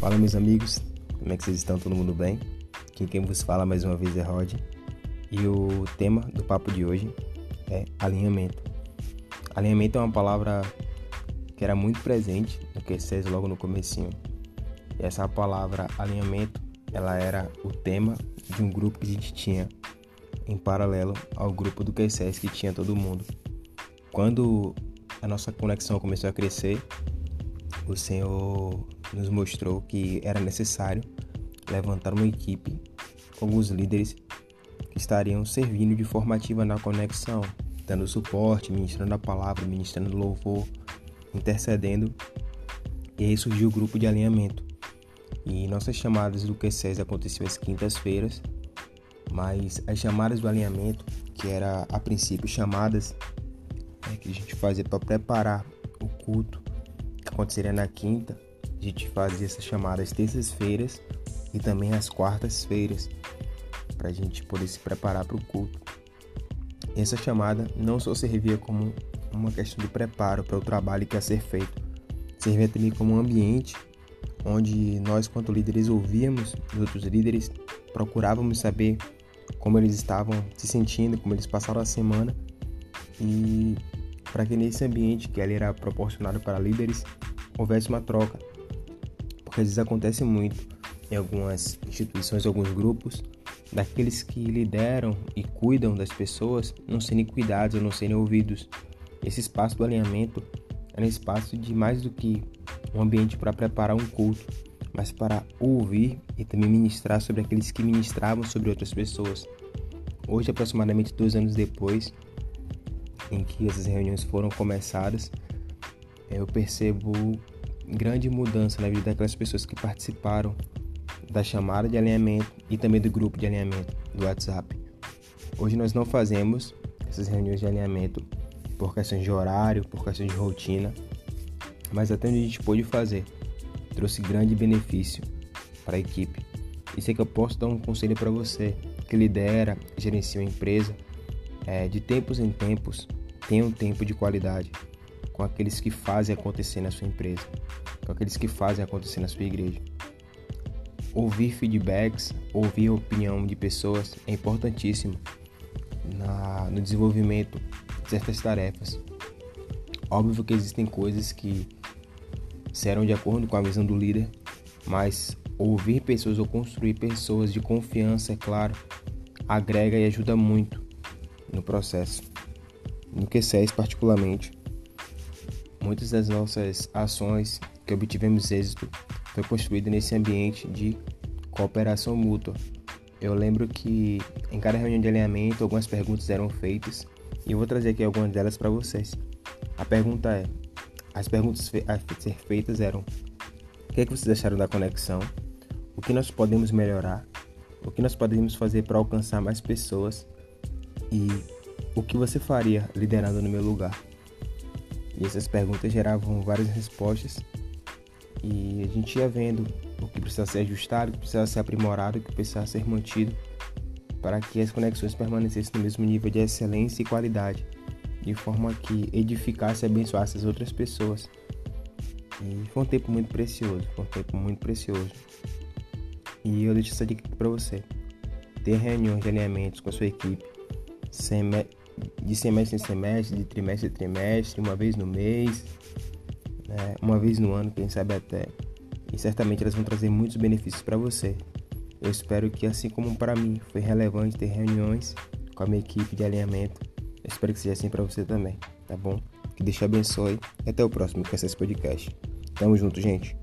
Fala meus amigos, como é que vocês estão? Todo mundo bem? Aqui quem vos fala mais uma vez é Rod e o tema do papo de hoje é alinhamento. Alinhamento é uma palavra que era muito presente no QCS logo no comecinho. E essa palavra alinhamento, ela era o tema de um grupo que a gente tinha em paralelo ao grupo do QCS que tinha todo mundo. Quando a nossa conexão começou a crescer, o Senhor nos mostrou que era necessário levantar uma equipe com alguns líderes que estariam servindo de formativa na conexão, dando suporte, ministrando a palavra, ministrando louvor, intercedendo. E aí surgiu o grupo de alinhamento. E nossas chamadas do Q6 aconteciam às quintas-feiras, mas as chamadas do alinhamento, que era a princípio chamadas né, que a gente fazia para preparar o culto, aconteceria na quinta, gente fazia essas chamadas terças-feiras e também às quartas-feiras, para a gente poder se preparar para o culto. Essa chamada não só servia como uma questão de preparo para o trabalho que ia ser feito, servia também como um ambiente onde nós, quanto líderes, ouvíamos os outros líderes, procurávamos saber como eles estavam se sentindo, como eles passaram a semana e para que nesse ambiente que ali era proporcionado para líderes houvesse uma troca porque às vezes acontece muito em algumas instituições, alguns grupos, daqueles que lideram e cuidam das pessoas não serem cuidados ou não serem ouvidos. Esse espaço do alinhamento era um espaço de mais do que um ambiente para preparar um culto, mas para ouvir e também ministrar sobre aqueles que ministravam sobre outras pessoas. Hoje, aproximadamente dois anos depois, em que essas reuniões foram começadas, eu percebo grande mudança na vida daquelas pessoas que participaram da chamada de alinhamento e também do grupo de alinhamento do WhatsApp. Hoje nós não fazemos essas reuniões de alinhamento por questões de horário, por questões de rotina, mas até onde a gente pôde fazer trouxe grande benefício para a equipe. Isso é que eu posso dar um conselho para você que lidera, gerencia uma empresa, é, de tempos em tempos, tenha um tempo de qualidade com aqueles que fazem acontecer na sua empresa, com aqueles que fazem acontecer na sua igreja. Ouvir feedbacks, ouvir a opinião de pessoas é importantíssimo na, no desenvolvimento de certas tarefas. Óbvio que existem coisas que serão de acordo com a visão do líder, mas ouvir pessoas ou construir pessoas de confiança, é claro, agrega e ajuda muito no processo. No Q6, particularmente, Muitas das nossas ações que obtivemos êxito foi construída nesse ambiente de cooperação mútua. Eu lembro que em cada reunião de alinhamento algumas perguntas eram feitas e eu vou trazer aqui algumas delas para vocês. A pergunta é: as perguntas a ser feitas eram: o que, é que vocês acharam da conexão? O que nós podemos melhorar? O que nós podemos fazer para alcançar mais pessoas? E o que você faria liderando no meu lugar? E essas perguntas geravam várias respostas e a gente ia vendo o que precisa ser ajustado, o que precisa ser aprimorado, o que precisa ser mantido para que as conexões permanecessem no mesmo nível de excelência e qualidade, de forma que edificasse e abençoasse as outras pessoas. E foi um tempo muito precioso, foi um tempo muito precioso. E eu deixo essa dica para você. Ter reuniões de alinhamentos com a sua equipe, de semestre em semestre, de trimestre em trimestre, uma vez no mês, né? uma vez no ano, quem sabe até. E certamente elas vão trazer muitos benefícios para você. Eu espero que, assim como para mim foi relevante ter reuniões com a minha equipe de alinhamento, eu espero que seja assim para você também, tá bom? Que Deus te abençoe e até o próximo com esse podcast. Tamo junto, gente.